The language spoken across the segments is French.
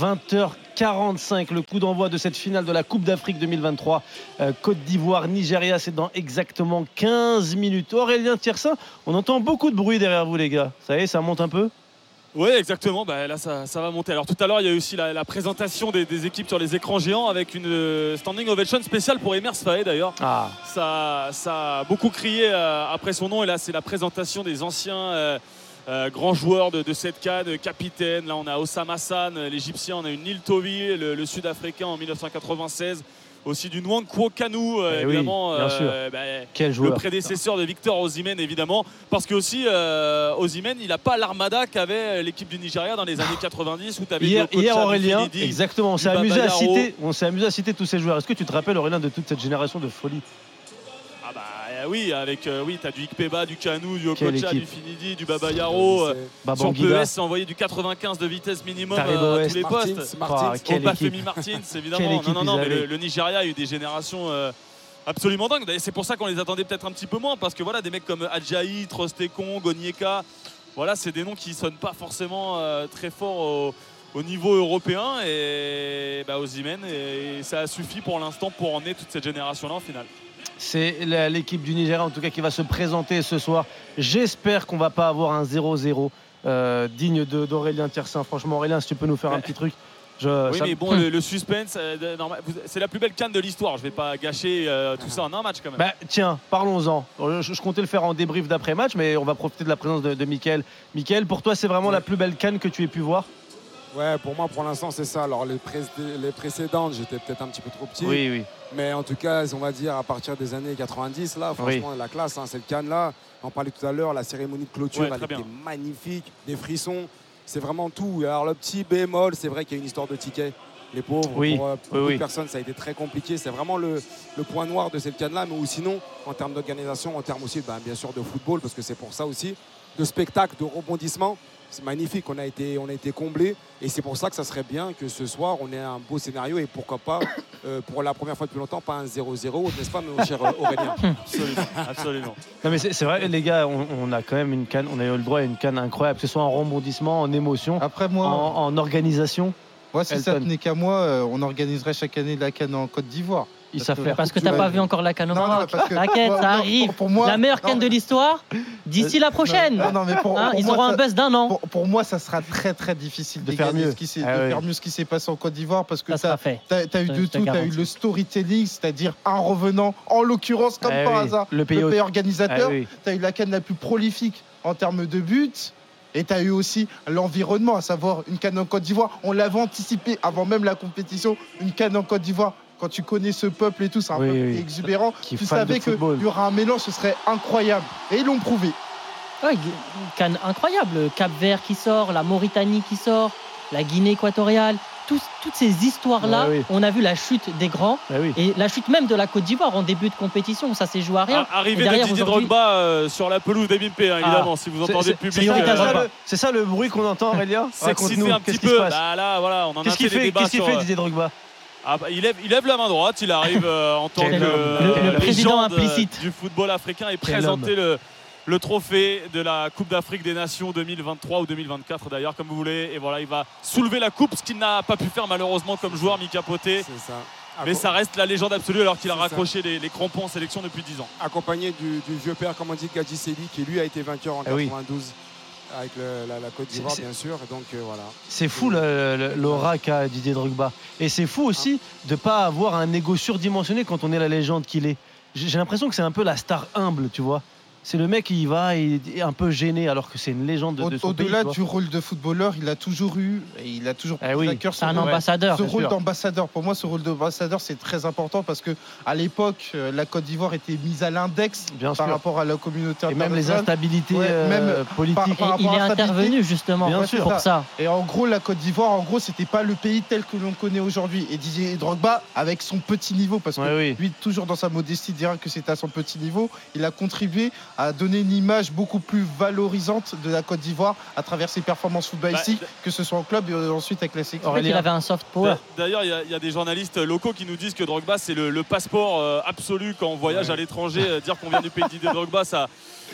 20h45, le coup d'envoi de cette finale de la Coupe d'Afrique 2023. Euh, Côte d'Ivoire, Nigeria, c'est dans exactement 15 minutes. Aurélien Tiersin, on entend beaucoup de bruit derrière vous, les gars. Ça y est, ça monte un peu? Oui, exactement. Bah, là, ça, ça va monter. Alors, tout à l'heure, il y a eu aussi la, la présentation des, des équipes sur les écrans géants avec une euh, standing ovation spéciale pour Emers Faé d'ailleurs. Ah, Ça, ça a beaucoup crié euh, après son nom. Et là, c'est la présentation des anciens euh, euh, grands joueurs de, de cette canne, capitaine. Là, on a Osama euh, l'Égyptien. On a une Neil Tovi, le, le Sud-Africain en 1996. Aussi du Nwankwo Kanu, euh, Eh évidemment. bien sûr. bah, quel le joueur. prédécesseur de Victor Osimhen évidemment parce que aussi euh, il n'a pas l'armada qu'avait l'équipe du Nigeria dans les années 90 où tu avais Hier, hier, Aurélien, exactement, on s'est amusé à citer, on s'est amusé à citer tous ces joueurs. Est-ce que tu te rappelles Aurélien de toute cette génération de folie? Ah bah euh, oui avec euh, oui t'as du Ikpeba du Kanu du Okocha du. Finidi du Baba Yaro euh, si on peut laisser envoyer du 95 de vitesse minimum euh, à tous les Martins, postes. Martins. Ah, quelle. Martins Quelle évidemment non non non mais le, le Nigeria a eu des générations euh, absolument dingues. C'est pour ça qu'on les attendait peut-être un petit peu moins parce que voilà des mecs comme Adjaï, Trostekon, Gonieka voilà c'est des noms qui sonnent pas forcément euh, très fort au, au niveau européen. Et bah, Osimhen et ça a suffi pour l'instant pour emmener toute cette génération là en finale C'est l'équipe du Nigeria en tout cas qui va se présenter ce soir. J'espère qu'on va pas avoir un 0-0 euh, digne d'Aurélien Tiersin. Franchement Aurélien, si tu peux nous faire un petit truc. Je, oui ça- mais bon le, le suspense euh, c'est la plus belle canne de l'histoire je vais pas gâcher euh, tout ça en un match quand même Bah, tiens, parlons-en. Je, je comptais le faire en débrief d'après-match, mais on va profiter de la présence de, de Mickaël. Mickaël, pour toi, c'est vraiment Ouais. la plus belle canne que tu aies pu voir? Ouais, pour moi, pour l'instant, c'est ça. Alors, les, pré- les précédentes, j'étais peut-être un petit peu trop petit. oui. Mais en tout cas, on va dire à partir des années 90, là, franchement, la classe, hein, cette canne-là. On parlait tout à l'heure, la cérémonie de clôture, Ouais, elle était bien. magnifique, des frissons. C'est vraiment tout. Alors, le petit bémol, c'est vrai qu'il y a une histoire de tickets. Les pauvres, Oui, pour euh, oui, beaucoup oui. de personnes, ça a été très compliqué. C'est vraiment le, le point noir de cette canne-là. Mais ou sinon, en termes d'organisation, en termes aussi, ben, bien sûr, de football, parce que c'est pour ça aussi, de spectacle, de rebondissement. C'est magnifique, on a été, on a été comblé et c'est pour ça que ça serait bien que ce soir on ait un beau scénario et pourquoi pas euh, pour la première fois depuis longtemps pas un 0-0, n'est-ce pas mon cher euh, Aurélien? Absolument absolument. Non, mais c'est vrai, les gars, on, on a quand même une canne, on a eu le droit à une canne incroyable, que ce soit en rebondissement, en émotion, Après en, moi, en organisation. moi si ça tenait qu'à moi, euh, on organiserait chaque année la canne en Côte d'Ivoire. Ils savent faire. Parce que t'as pas vu encore la canne au Maroc. T'inquiète, ça arrive. Pour, pour moi, la meilleure canne de l'histoire d'ici la prochaine. Non, non, mais pour, Hein, pour ils moi, auront ça- un buzz d'un an. Pour, pour moi, ça sera très très difficile De de, faire gagner mieux. Ce qui s'est- Ah de oui. faire mieux ce qui s'est passé en Côte d'Ivoire parce que Ça tu sera fait. as, eu de tout. Tu as eu le storytelling, c'est-à-dire un revenant, en l'occurrence, comme Eh par oui, hasard, le pays, au- Ah organisateur. oui. Tu as eu la canne la plus prolifique en termes de buts. Et tu as eu aussi l'environnement, à savoir une canne en Côte d'Ivoire. On l'avait anticipé avant même la compétition, une canne en Côte d'Ivoire. Quand tu connais ce peuple et tout, c'est un Oui, peuple oui. exubérant. Qui tu savais qu'il y aura un mélange, ce serait incroyable. Et ils l'ont prouvé. Ouais, une canne incroyable. Le Cap Vert qui sort, la Mauritanie qui sort, la Guinée équatoriale. Toutes ces histoires-là, Ouais, oui. on a vu la chute des grands Ah oui. et la chute même de la Côte d'Ivoire en début de compétition où ça s'est joué à rien. Ah, Arrivée de derrière, Didier Drogba euh, sur la pelouse d'Ebimpe, hein, évidemment, si vous C'est- entendez c'est- le public. C'est ça, Eric c'est ça le- c'est ça le bruit qu'on entend, Aurélien? Raconte-nous, un petit peu. Bah là, voilà, on en a Qu'est-ce qu'il fait euh, Didier Drogba? Ah bah, il, lève, il lève la main droite, il arrive euh, en tant que euh, Le- le président légende, euh, implicite. du football africain et Quel présenter le, le trophée de la Coupe d'Afrique des Nations 2023 ou 2024 d'ailleurs, comme vous voulez. Et voilà, il va soulever la coupe, ce qu'il n'a pas pu faire malheureusement comme joueur Mika Poté. Ça. Mais ça reste la légende absolue alors qu'il a raccroché les, les crampons en sélection depuis 10 ans. accompagné du, du vieux père, comme on dit, Gadji Seli, qui lui a été vainqueur en oui. 92 avec le- la, la Côte d'Ivoire, C'est- bien sûr. Donc euh, voilà. C'est fou l'aura qu'a Didier Drogba. Et c'est fou aussi de pas avoir un ego surdimensionné quand on est la légende qu'il est. J'ai l'impression que c'est un peu la star humble, tu vois. C'est le mec qui y va et est un peu gêné alors que c'est une légende de, de son pays. Au-delà du rôle de footballeur, il a toujours eu, et il a toujours Eh pris oui, à cœur un rôle. ambassadeur. Ce rôle d'ambassadeur, pour moi, ce rôle d'ambassadeur, c'est très important parce que à l'époque, euh, la Côte d'Ivoire était mise à l'index par sûr. rapport à la communauté Et même les internationale. instabilités Ouais, euh, politiques. par- Et il est intervenu justement Bien sûr. pour ça. Et en gros, la Côte d'Ivoire, en gros, c'était pas le pays tel que l'on connaît aujourd'hui. Et Didier Drogba, avec son petit niveau, parce que Ouais, oui. lui, toujours dans sa modestie, dira que c'était à son petit niveau, il a contribué à donner une image beaucoup plus valorisante de la Côte d'Ivoire à travers ses performances footballistiques, Bah, que ce soit en club et euh, ensuite avec la sélection. En fait, il avait un soft power. D'ailleurs, il y a- il y, a des journalistes locaux qui nous disent que Drogba, c'est le, le passeport euh, absolu quand on voyage Ouais. à l'étranger. Euh, dire qu'on vient du pays de Drogba, ça,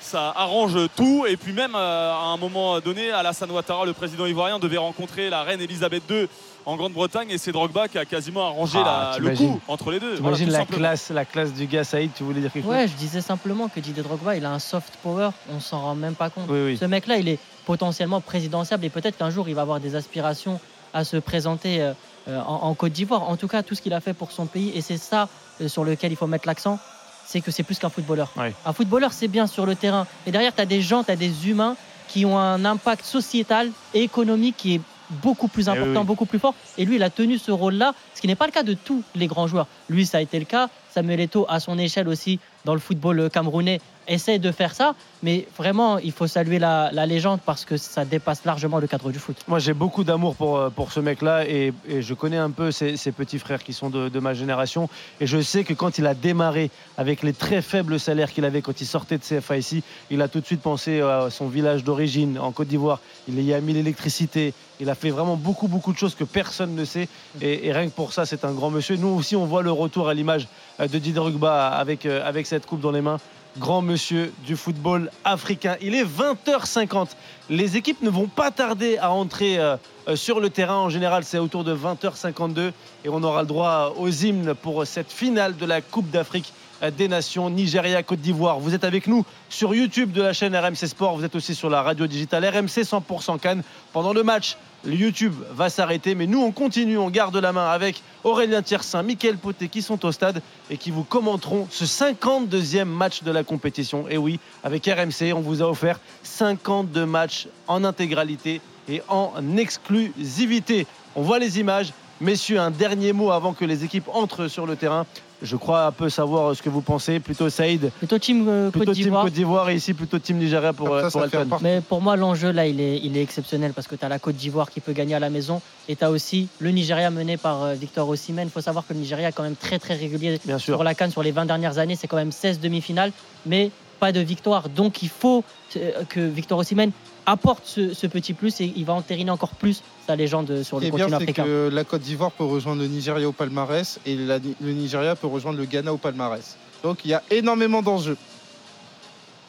ça arrange tout. Et puis même, euh, à un moment donné, Alassane Ouattara, le président ivoirien, devait rencontrer la reine Elisabeth II en Grande-Bretagne et c'est Drogba qui a quasiment arrangé Ah, la- le coup entre les deux. Voilà, tout la simplement. classe, la classe du gars Saïd, tu voulais dire quelque Ouais, je disais simplement que Didier Drogba, il a un soft power, on s'en rend même pas compte. chose Oui, oui. Ce mec-là, il est potentiellement présidentiable et peut-être qu'un jour, il va avoir des aspirations à se présenter euh, euh, en, en Côte d'Ivoire. En tout cas, tout ce qu'il a fait pour son pays, et c'est ça euh, sur lequel il faut mettre l'accent, c'est que c'est plus qu'un footballeur. Un footballeur, c'est bien sur le terrain. Mais derrière, tu as des gens, tu as des humains qui ont un impact sociétal et économique qui est beaucoup plus Eh oui, important, beaucoup plus fort. Et lui, il a tenu ce rôle-là, ce qui n'est pas le cas de tous les grands joueurs. Lui, ça a été le cas. Samuel Eto'o, à son échelle aussi, dans le football euh, camerounais, essaie de faire ça. Mais vraiment, il faut saluer la, légende parce que ça dépasse largement le cadre du foot. Moi, j'ai beaucoup d'amour pour, euh, pour ce mec-là et, je connais un peu ses, petits frères qui sont de, de ma génération. Et je sais que quand il a démarré avec les très faibles salaires qu'il avait quand il sortait de CFA ici, il a tout de suite pensé à son village d'origine en Côte d'Ivoire. Il y a mis l'électricité. Il a fait vraiment beaucoup, beaucoup de choses que personne ne sait. Et, et rien que pour ça, c'est un grand monsieur. Nous aussi, on voit le retour à l'image euh, de Didier Drogba avec, euh, avec cette coupe dans les mains. Grand monsieur du football africain. Il est 20h50. Les équipes ne vont pas tarder à entrer euh, euh, sur le terrain. En général, c'est autour de 20h52 et on aura le droit aux hymnes pour cette finale de la Coupe d'Afrique des Nations, Nigeria, Côte d'Ivoire. Vous êtes avec nous sur YouTube de la chaîne RMC Sport. Vous êtes aussi sur la radio digitale RMC 100% Cannes. Pendant le match, YouTube va s'arrêter, mais nous on continue, on garde la main avec Aurélien Tiersin, Mickaël Poté qui sont au stade et qui vous commenteront ce 52e match de la compétition. Et oui, avec RMC, on vous a offert 52 matchs en intégralité et en exclusivité. On voit les images. Messieurs, un dernier mot avant que les équipes entrent sur le terrain. Je crois un peu savoir ce que vous pensez. Plutôt Saïd, Plutôt team euh, plutôt Côte team d'Ivoire. Côte d'Ivoire et ici plutôt team Nigeria pour, ça, euh, pour ça Mais pour moi, l'enjeu là, il est, il est exceptionnel parce que tu as la Côte d'Ivoire qui peut gagner à la maison et tu as aussi le Nigeria mené par euh, Victor Osimhen. Il faut savoir que le Nigeria est quand même très très régulier Bien sûr. sur la Cannes sur les 20 dernières années. C'est quand même 16 demi-finales, mais pas de victoire. Donc il faut euh, que Victor Osimhen apporte ce, ce petit plus et il va entériner encore plus sa légende sur le est bien, continent c'est africain. que la Côte d'Ivoire peut rejoindre le Nigeria au palmarès et la- le Nigeria peut rejoindre le Ghana au palmarès. Donc il y a énormément d'enjeux.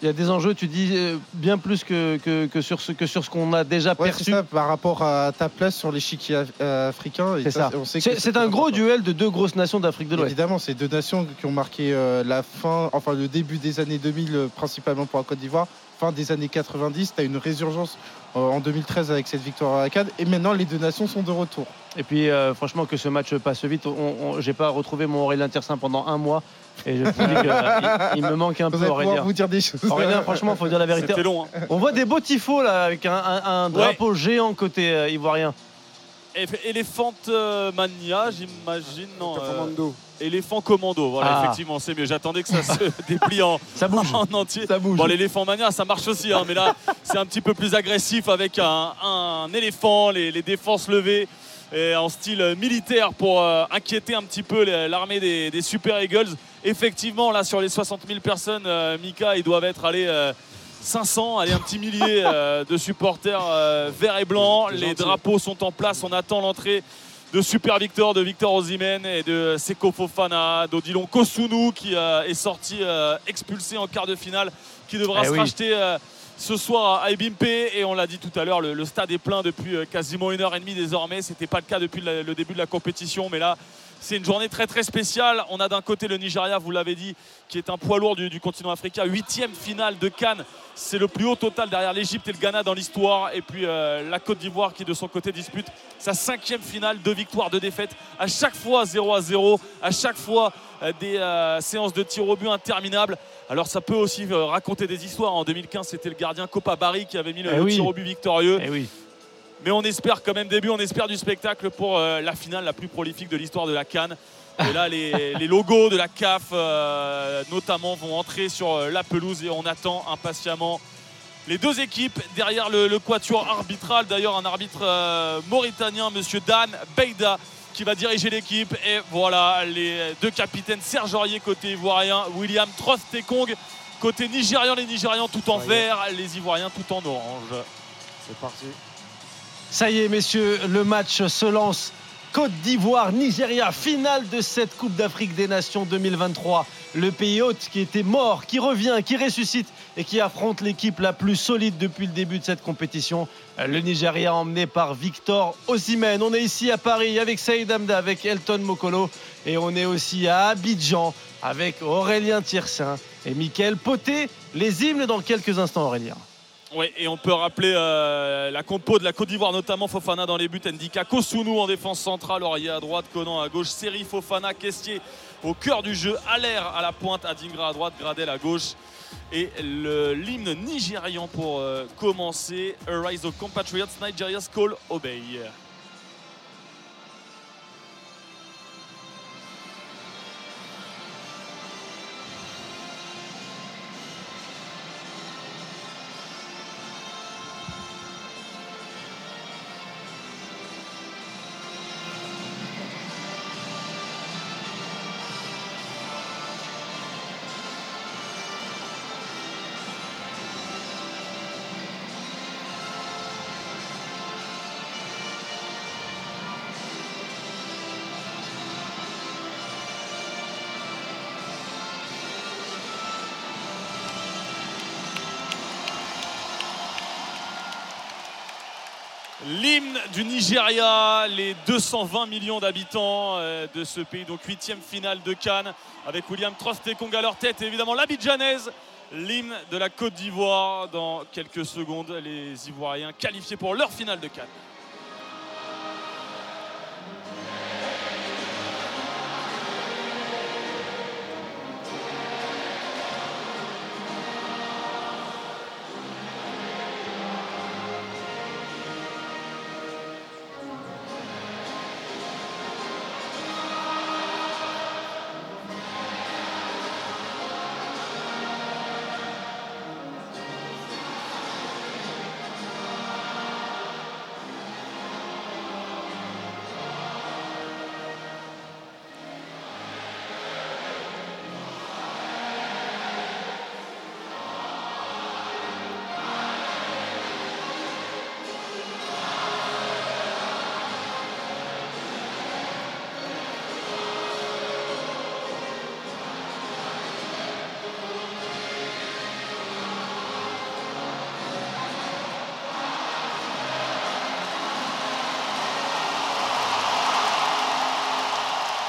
Il y a des enjeux, tu dis, euh, bien plus que, que, que sur ce que sur ce qu'on a déjà Ouais, perçu. ça, par rapport à ta place sur l'échiquier euh, africain. et C'est ça. on sait que C'est un gros important. duel de deux grosses nations d'Afrique de l'Ouest. Évidemment, c'est deux nations qui ont marqué euh, la fin, enfin le début des années 2000, euh, principalement pour la Côte d'Ivoire, fin des années 90. Tu as une résurgence euh, en 2013 avec cette victoire à la Cannes. Et maintenant, les deux nations sont de retour. Et puis, euh, franchement, que ce match passe vite. On, on- J'ai pas retrouvé mon Aurélien Tiersin pendant un mois. Et je me dis qu'il il me manque un Vous peu, Aurélien. vous dire des choses. Aurélien, franchement, faut dire la vérité. C'était long. hein. On voit des beaux tifos là, avec un, un- un drapeau géant côté euh, ivoirien. Elephant Mania, j'imagine. Non, euh, Commando. éléphant commando. Voilà, Ah. effectivement, c'est mieux. J'attendais que ça se déplie en, Ça bouge. en entier. Ça bouge. Bon, l'éléphant mania, ça marche aussi, hein, mais là, c'est un petit peu plus agressif avec un, un éléphant, les, les défenses levées et en style militaire pour euh, inquiéter un petit peu l'armée des, des Super Eagles. Effectivement, là, sur les 60 000 personnes, euh, Mika, ils doivent être allés. euh, 500, allez un petit millier euh, de supporters euh, verts et blancs. Les drapeaux sont en place. On attend l'entrée de Super Victor, de Victor Osimhen et de Seko Fofana, d'Odilon Kosunu qui euh, est sorti euh, expulsé en quart de finale, qui devra Eh se oui. racheter ce soir à Ebimpe. Et on l'a dit tout à l'heure, le, le stade est plein depuis quasiment une heure et demie désormais. C'était pas le cas depuis le, le début de la compétition, mais là. C'est une journée très très spéciale. On a d'un côté le Nigeria, vous l'avez dit, qui est un poids lourd du, du continent africain. Huitième finale de Cannes. C'est le plus haut total derrière l'Égypte et le Ghana dans l'histoire. Et puis euh, la Côte d'Ivoire qui de son côté dispute sa cinquième finale, deux victoires, deux défaites. À chaque fois 0 à 0, à chaque fois euh, des euh, séances de tir au but interminables. Alors ça peut aussi raconter des histoires. En 2015, c'était le gardien Copa Barry qui avait mis le, Eh oui. tir au but victorieux. Eh oui. Mais on espère quand même début, on espère du spectacle pour euh, la finale la plus prolifique de l'histoire de la Cannes. Et là, les, les logos de la CAF, euh, notamment, vont entrer sur euh, la pelouse et on attend impatiemment les deux équipes derrière le, le quatuor arbitral. D'ailleurs, un arbitre euh, mauritanien, Monsieur Dan Beida, qui va diriger l'équipe. Et voilà, les deux capitaines, Serge Aurier côté ivoirien, William Trostekong côté nigérian. Les Nigérians tout en vert, les Ivoiriens tout en orange. C'est parti. Ça y est, messieurs, le match se lance Côte d'Ivoire, Nigeria, finale de cette Coupe d'Afrique des Nations 2023. Le pays hôte qui était mort, qui revient, qui ressuscite et qui affronte l'équipe la plus solide depuis le début de cette compétition. Le Nigeria emmené par Victor Osimhen. On est ici à Paris avec Saïd Amda, avec Elton Mokolo et on est aussi à Abidjan avec Aurélien Tiersin et Mickaël Poté. Les hymnes dans quelques instants, Aurélien. Oui, et on peut rappeler euh, la compo de la Côte d'Ivoire, notamment Fofana dans les buts, Ndika Kosunu en défense centrale, Aurier à droite, Conan à gauche, Seri Fofana, Kestier au cœur du jeu, Allaire à la pointe, Adingra à droite, Gradel à gauche. Et l'hymne nigérian pour euh, commencer, Arise of Compatriots, Nigeria's Call Obey. L'hymne du Nigeria, les 220 millions d'habitants euh, de ce pays, donc huitième finale de Cannes, avec William Trostekong à leur tête et évidemment l'Abidjanaise, l'hymne de la Côte d'Ivoire. Dans quelques secondes, les Ivoiriens qualifiés pour leur finale de Cannes.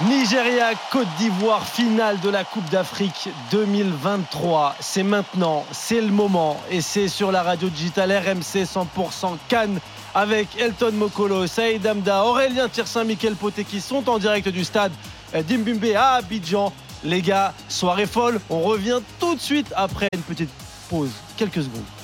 Nigeria, Côte d'Ivoire, finale de la Coupe d'Afrique 2023. C'est maintenant, c'est le moment. Et c'est sur la radio digitale RMC 100% Cannes avec Elton Mokolo, Saïd Amda, Aurélien Tirsin, Michael Poté qui sont en direct du stade d'Imbumbe à Abidjan. Les gars, soirée folle. On revient tout de suite après une petite pause. Quelques secondes.